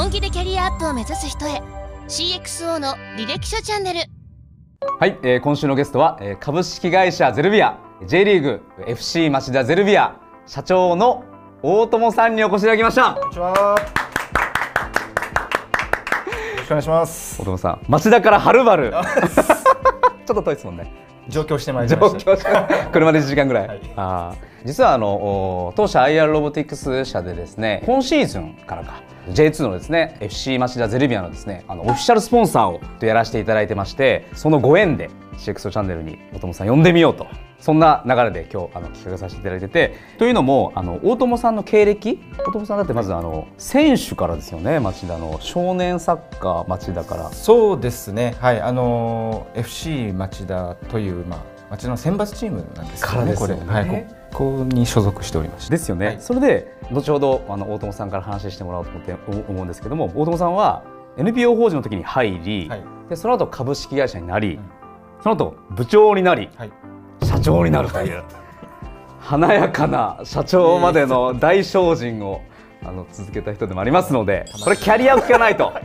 本気でキャリアアップを目指す人へ。CXO の履歴書チャンネル。はい、えー今週のゲストは、えー株式会社ゼルビア J リーグ FC 町田ゼルビア社長の大友さんにお越しいただきました。こんにちは。よろしくお願いします。大。友さん町田からはるばる。ちょっと遠いですもんね。上京してまいり上ました。京して車で1時間ぐらい、はい。あー実はあのお当社 IR ロボティクス社でですね今シーズンからか J2 のですね FC 町田ゼルビアのですねあのオフィシャルスポンサーをやらせていただいてましてそのご縁で CXO チャンネルに大友さん呼んでみようとそんな流れで今日あの企画させていただいててというのもあの大友さんの経歴大友さんだってまずあの選手からですよね町田の少年サッカー町田からそうですね。はい、あのー FC 町田というまあ町田の選抜チームなんですね。ねこれはい、ここに所属しておりまして。ですよね、はい。それで後ほどあの大友さんから話してもらおうと思って思思うんですけども大友さんは NPO 法人の時に入り、はい。でその後株式会社になり、うん。その後部長になりはい。社長になるという華やかな社長までの大精進をあの続けた人でもありますのでこれキャリアを聞かないと。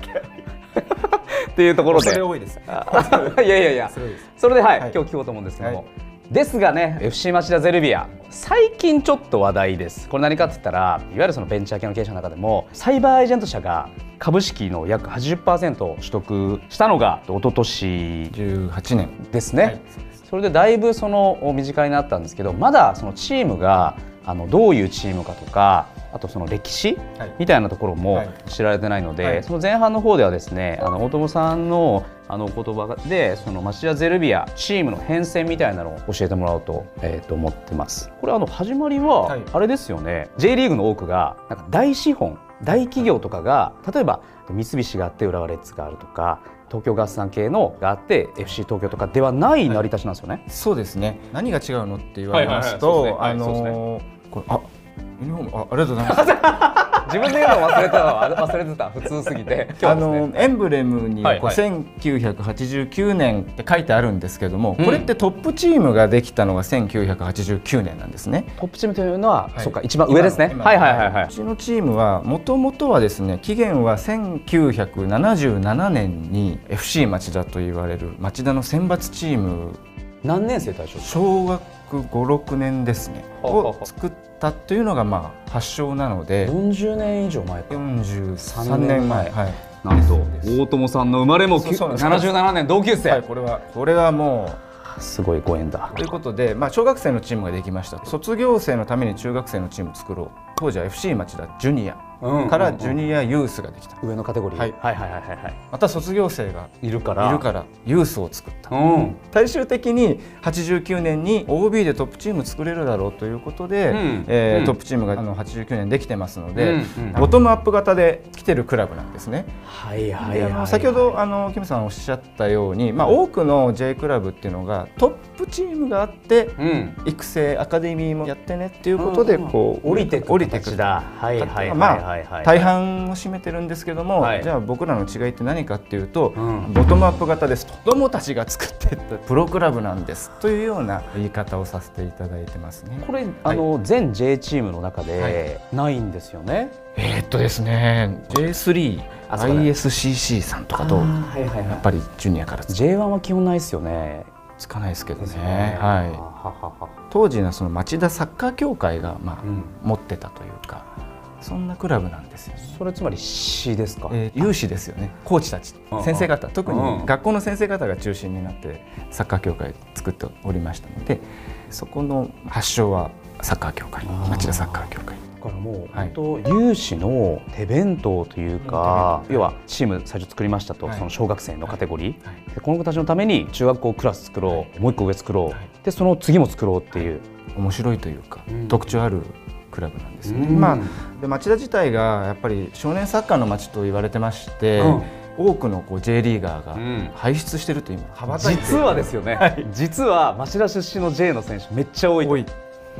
っていうところで。それ多いです。あ いやいやいや。それです。それではい、はい。今日聞こうと思うんですけども、はいですがね FC 町田ゼルビア最近ちょっと話題です。これ何かって言ったらいわゆるそのベンチャー系の経営者の中でもサイバーエージェント社が株式の約80%を取得したのが一昨年18年。ですね、はい。それでだいぶその身近になったんですけどまだそのチームがあのどういうチームかとかあとその歴史はい。みたいなところもはい。知られてないので、はい。その前半の方ではですねあの大友さんのあのお言葉でその町田ゼルビアチームの変遷みたいなのを教えてもらおうと,、えーと思ってます。これあの始まりははい。あれですよね、J リーグの多くがなんか大資本大企業とかが例えば三菱があって浦和レッズがあるとか東京ガス産系のがあって FC 東京とかではない成り立ちなんですよね。そうですね。何が違うのって言われますはい。と、あのーこれあユニフォームあありがとうございます。自分で言うの忘れたわ。忘れてた。普通すぎて。今あのエンブレムにはこうはい。は1989年って書いてあるんですけども、うん。これってトップチームができたのが1989年なんですね。トップチームというのは、はい。そっか一番上ですね。はいはいはいはい。うちのチームはもともとはですね期限は1977年に FC 町田と言われる町田の選抜チーム何年生対象？小学56年ですね。を作ったというのがまあ発祥なので。40年以上前か。43年前。はい。なんと大友さんの生まれもそうそうなんです。77年同級生、はいこれはこれはもうすごいご縁だ。ということで、まあ、小学生のチームができました卒業生のために中学生のチームを作ろう。当時は FC 町田ジュニアからジュニアユースができた、上のカテゴリー、はい。はいはいはいはい。はいまた卒業生がいるから。いるから。ユースを作った、うん。最終的に89年に OB でトップチーム作れるだろうということで、うん。えーうん。トップチームがあの89年できてますので、ボトムアップ型で来てるクラブなんですね。はいはいはい。はいの先ほどあのキムさんおっしゃったように、まあ、多くの J クラブっていうのがトップチームがあってうん。育成アカデミーもやってねっていうことでこう降りてく降りてく形だはいはいはいはい。まはいあ大半を占めてるんですけども、はい。じゃあ僕らの違いって何かっていうと、うん。ボトムアップ型ですと。子供たちが作っていった。プロクラブなんですというような言い方をさせていただいてますね。これあの全 J チームの中でないんですよね、えーっとですね J3 あそうだね。ISCC さんとかとはいはいはい。やっぱりジュニアからつ J1 は基本ないですよね。つかないですけどですよね。ははい。はは。当時のその町田サッカー協会がまあ、うん。持ってたという。かそんなクラブなんですよ。ね。それつまり市ですか、えー有志ですよね。コーチたち。うん先生方。特うんに学校の先生方が中心になってサッカー協会作っておりましたのでそこの発祥はサッカー協会。町田サッカー協会。だからもうはい。本当有志の手弁当というか、うん。要はチーム最初作りましたと、はい。その小学生のカテゴリー、はい。でこの子たちのために中学校クラス作ろう、はい。もう一個上作ろう、はい。でその次も作ろうっていう、面白いというか、うん。特徴あるクラブなんですよね。うん。まあ、で町田自体がやっぱり少年サッカーの町と言われてまして、うん。多くのこう J リーガーがうん。輩出してるという羽ばたい。て実はですよね、実は町田出身の J の選手めっちゃ多い。多い。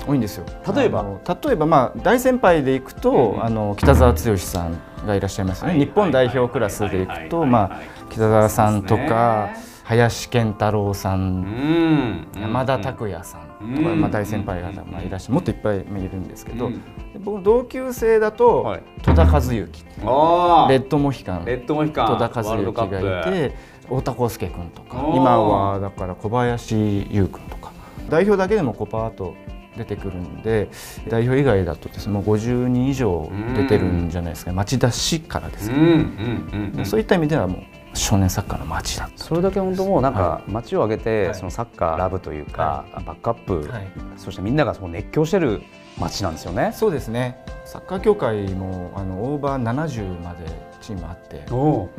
多いんですよ。例えば？例えばまあ大先輩でいくと、うんあの北澤剛さんがいらっしゃいますよね、日本代表クラスでいくと、まあ、北澤さんとか、林健太郎さん、ん。山田拓也さん。とか、うんまあ、大先輩方、まあ、いらっしゃるもっといっぱいいるんですけど、僕同級生だと、はい。戸田和幸あレッドモヒカンレッドモヒカン戸田和幸がいて太田康介君とか今はだから小林優君とか代表だけでもこうパーッと出てくるんで代表以外だとですねもう50人以上出てるんじゃないですか。町田市からですね、そういった意味ではもう少年サッカーの町だそれだけ本当もうなんかは街を挙げてはいそのサッカーラブというかバックアップはいそしてみんながその熱狂してる街なんですよね。そうですねサッカー協会もあのオーバー70までチームあってお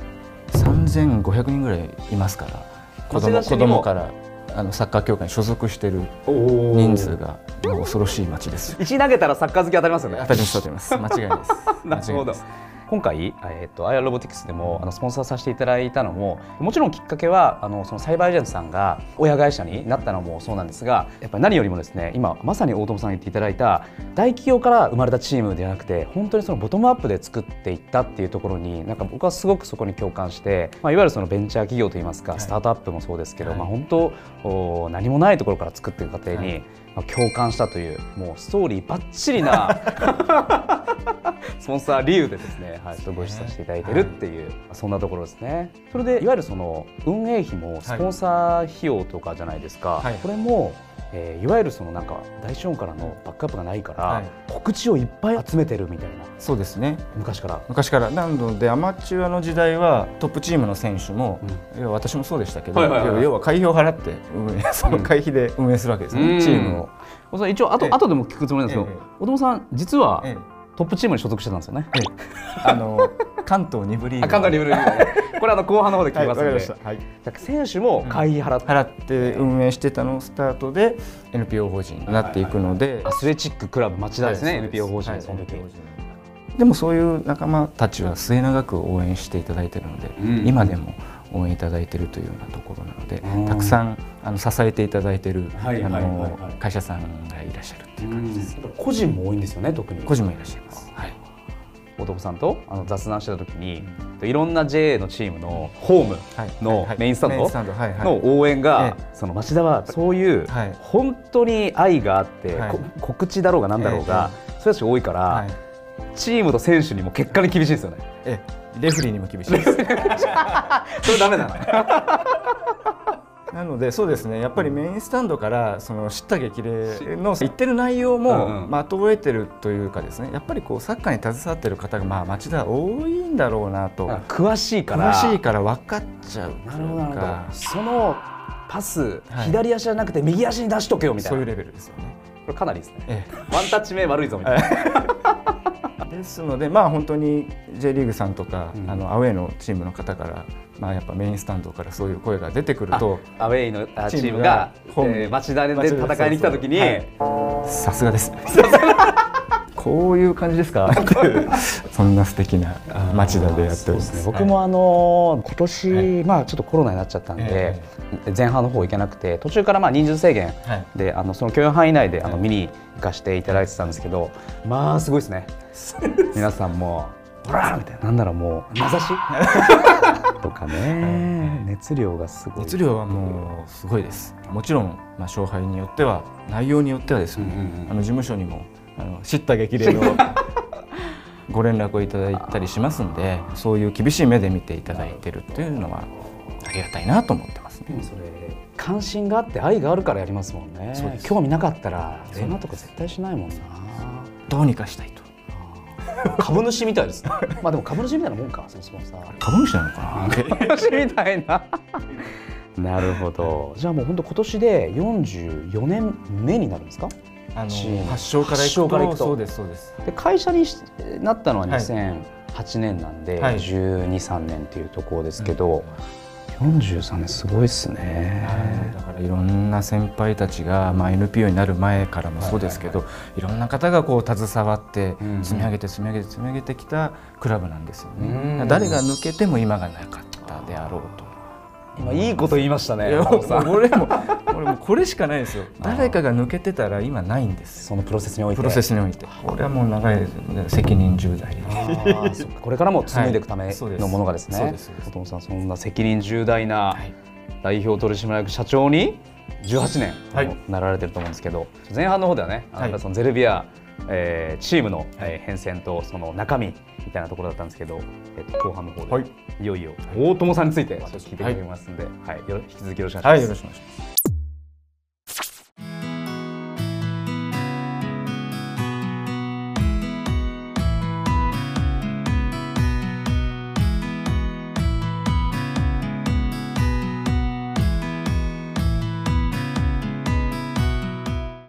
3500人ぐらいいますから子供子供からあのサッカー協会に所属してるお人数が恐ろしい町です。石投げたらサッカー好き当たりますよね。当たりにしております。間違いです。なるほど間違いないです。今回、えー、と IR ロボティクスでもあのスポンサーさせていただいたのももちろんきっかけはあのそのサイバーエージェントさんが親会社になったのもそうなんですがやっぱり何よりもですね今まさに大友さんが言っていただいた大企業から生まれたチームではなくて本当にそのボトムアップで作っていったっていうところになんか僕はすごくそこに共感して、まあ、いわゆるそのベンチャー企業といいますか、はい。スタートアップもそうですけど、はい。まあ、本当お何もないところから作っていく過程に、はい。まあ、共感したというもうストーリーばっちりな スポンサー理由でですね、はい、ご一緒させていただいてるっていう、そんなところですね。それでいわゆるその運営費もスポンサー費用とかじゃないですか。はいこれも、えーいわゆるそのなんか大資本からのバックアップがないから、はい。告知をいっぱい集めてるみたいな。そうですね。昔から。昔から。なのでアマチュアの時代はトップチームの選手も、要は私もそうでしたけど、はいはいはい。はい要は会費を払って運営その会費で運営するわけですね、うん。チームを。一応後ええ。後でも聞くつもりなんですけど、ええ。小友さん実はえトップチームに所属してたんですよね。え あの関東二部リーグ。あ関東リブルリーグ。これあの後半の方で聞きはい、ますので。はい。選手も会費払って、払って運営してたのをスタートで NPO 法人になっていくので、アスレチッククラブ町田ですね、はい NPO 法人はいその時、でもそういう仲間たちは末永く応援していただいているので、うん。今でも応援いただいているというようなところなので、うん。たくさんあの支えていただいている、会社さんがいらっしゃるっていう感じです。個人も多いんですよね特に個人もいらっしゃいます。はい。大友さんとあの雑談してた時に、いろんな JA のチームのホームはいのメインスタンドの応援が、えその町田はそういう、はい本当に愛があって、はいこ告知だろうがなんだろうが、そういう人たちが多いから、はい。チームと選手にも結果に厳しいですよね。えレフリーにも厳しいです。それダメだな。なのでそうですねやっぱりメインスタンドからその叱咤激励の言ってる内容も、まあ、後を得てるというかですねやっぱりこうサッカーに携わってる方がまあ町田多いんだろうなと詳しいから。詳しいから分かっちゃうとなるほど。そのパス、はい左足じゃなくて右足に出しとけよみたいな。そういうレベルですよね。これかなりですね。えワンタッチ目悪いぞみたいな。え、ですのでまあ本当に J リーグさんとか、うん。あのアウェーのチームの方からまあやっぱメインスタンドからそういう声が出てくるとアウェイのあチチームがえー町田で戦いに来た時に、はい。さすがです。こういう感じですか？そんな素敵な町田でやっております。僕もあの今年、はい。まあちょっとコロナになっちゃったんで、え前半の方行けなくて途中からまあ人数制限はい。であのその許容範囲内であのはい。見に行かせていただいてたんですけど、まあすごいですね。皆さんも「ほら!」みたいななんならもう名指し？とかね熱量がすごい。熱量はもうすごいです。もちろん、まあ、勝敗によっては内容によってはですね、うんうんうん。あの事務所にもあの叱咤激励の ご連絡をいただいたりしますんでそういう厳しい目で見ていただいてるっていうのはありがたいなと思ってますね。それ関心があって愛があるからやりますもんね。興味なかったら電話とか絶対しないもんな。どうにかしたいと。株主みたいですね。まあでも株主みたいなもんかそのスポンサー株主なのかな？株主みたいな。なるほど。じゃあもう本当今年で44年目になるんですか？あの発祥からいくと。そうですそうです。で会社にしなったのははい。2008年なんで、はい。12、3年っていうところですけど、43年すごいっすね、だからいろんな先輩たちが、まあ、NPO になる前からもそうですけど、いろんな方がこう携わってうん積み上げて積み上げて積み上げてきたクラブなんですようん。ね。誰が抜けても今がなかったであろうと。今いいこと言いましたね俺も俺もこれしかないですよ。誰かが抜けてたら今ないんです。よ。そのプロセスにおいて。プロセスにおいて。これはもう長い責任重大。これからも紡いでいくためのものがですね、そうですそうです。お父さんそんな責任重大な、はい。代表取締役社長に18年はい。なられてると思うんですけど、前半の方ではね、あのそのゼルビア、えーチームの、えー変遷とその中身みたいなところだったんですけど、えっと後半の方で、はい。い、よいよ大友さんについて。聞いていきますんで、はい。よろ引き続きよろしくお願はいいします。よろしくお願いします